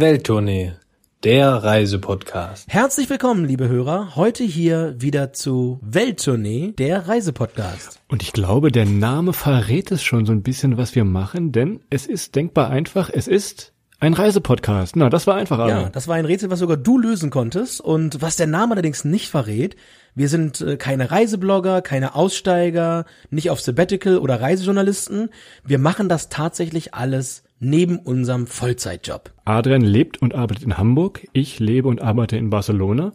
Welttournee, der Reisepodcast. Herzlich willkommen, liebe Hörer. Heute hier wieder zu Welttournee, der Reisepodcast. Und ich glaube, der Name verrät es schon so ein bisschen, was wir machen, denn es ist denkbar einfach. Es ist ein Reisepodcast. Na, das war einfach. Ja, aber. das war ein Rätsel, was sogar du lösen konntest. Und was der Name allerdings nicht verrät, wir sind äh, keine Reiseblogger, keine Aussteiger, nicht auf Sabbatical oder Reisejournalisten. Wir machen das tatsächlich alles neben unserem Vollzeitjob. Adrian lebt und arbeitet in Hamburg, ich lebe und arbeite in Barcelona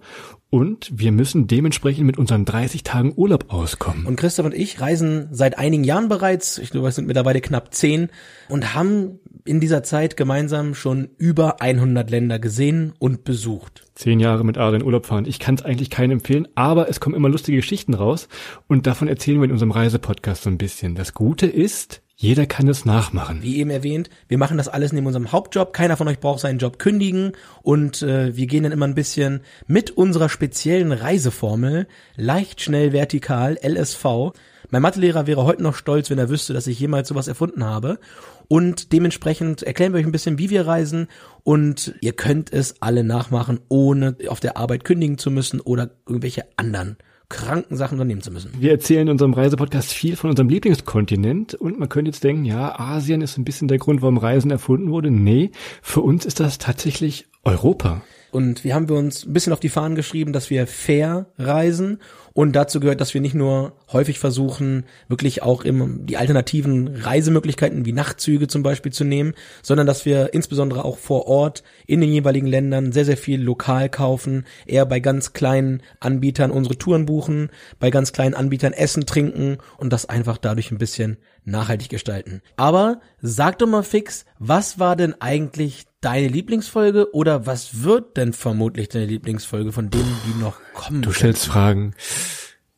und wir müssen dementsprechend mit unseren 30 Tagen Urlaub auskommen. Und Christoph und ich reisen seit einigen Jahren bereits, ich glaube, es sind mittlerweile knapp zehn, und haben in dieser Zeit gemeinsam schon über 100 Länder gesehen und besucht. Zehn Jahre mit Adrian Urlaub fahren. Ich kann es eigentlich keinem empfehlen, aber es kommen immer lustige Geschichten raus und davon erzählen wir in unserem Reisepodcast so ein bisschen. Das Gute ist, jeder kann es nachmachen. Wie eben erwähnt, wir machen das alles neben unserem Hauptjob. Keiner von euch braucht seinen Job kündigen und äh, wir gehen dann immer ein bisschen mit unserer speziellen Reiseformel leicht, schnell, vertikal, LSV. Mein Mathelehrer wäre heute noch stolz, wenn er wüsste, dass ich jemals sowas erfunden habe. Und dementsprechend erklären wir euch ein bisschen, wie wir reisen und ihr könnt es alle nachmachen, ohne auf der Arbeit kündigen zu müssen oder irgendwelche anderen kranken Sachen unternehmen zu müssen. Wir erzählen in unserem Reisepodcast viel von unserem Lieblingskontinent und man könnte jetzt denken, ja, Asien ist ein bisschen der Grund, warum Reisen erfunden wurde. Nee, für uns ist das tatsächlich Europa. Und wir haben wir uns ein bisschen auf die Fahnen geschrieben, dass wir fair reisen. Und dazu gehört, dass wir nicht nur häufig versuchen, wirklich auch im, die alternativen Reisemöglichkeiten wie Nachtzüge zum Beispiel zu nehmen, sondern dass wir insbesondere auch vor Ort in den jeweiligen Ländern sehr, sehr viel lokal kaufen, eher bei ganz kleinen Anbietern unsere Touren buchen, bei ganz kleinen Anbietern Essen trinken und das einfach dadurch ein bisschen nachhaltig gestalten. Aber sag doch mal fix, was war denn eigentlich deine Lieblingsfolge oder was wird denn vermutlich deine Lieblingsfolge von denen, die noch kommen? Du stellst Fragen.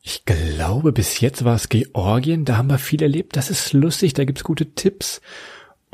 Ich glaube, bis jetzt war es Georgien, da haben wir viel erlebt. Das ist lustig, da gibt's gute Tipps.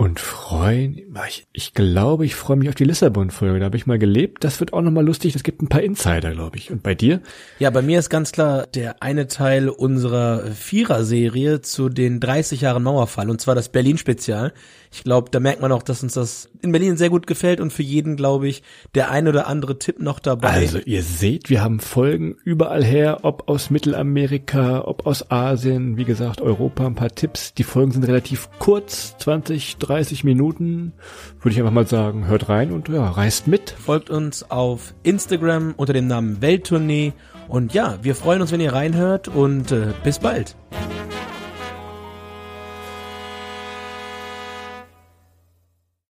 Und freuen, ich, ich glaube, ich freue mich auf die Lissabon-Folge. Da habe ich mal gelebt. Das wird auch nochmal lustig. Das gibt ein paar Insider, glaube ich. Und bei dir? Ja, bei mir ist ganz klar der eine Teil unserer Vierer-Serie zu den 30 Jahren Mauerfall. Und zwar das Berlin-Spezial. Ich glaube, da merkt man auch, dass uns das in Berlin sehr gut gefällt und für jeden, glaube ich, der ein oder andere Tipp noch dabei. Also ihr seht, wir haben Folgen überall her, ob aus Mittelamerika, ob aus Asien, wie gesagt, Europa, ein paar Tipps. Die Folgen sind relativ kurz, 20, 30 Minuten, würde ich einfach mal sagen. Hört rein und ja, reist mit. Folgt uns auf Instagram unter dem Namen Welttournee und ja, wir freuen uns, wenn ihr reinhört und äh, bis bald.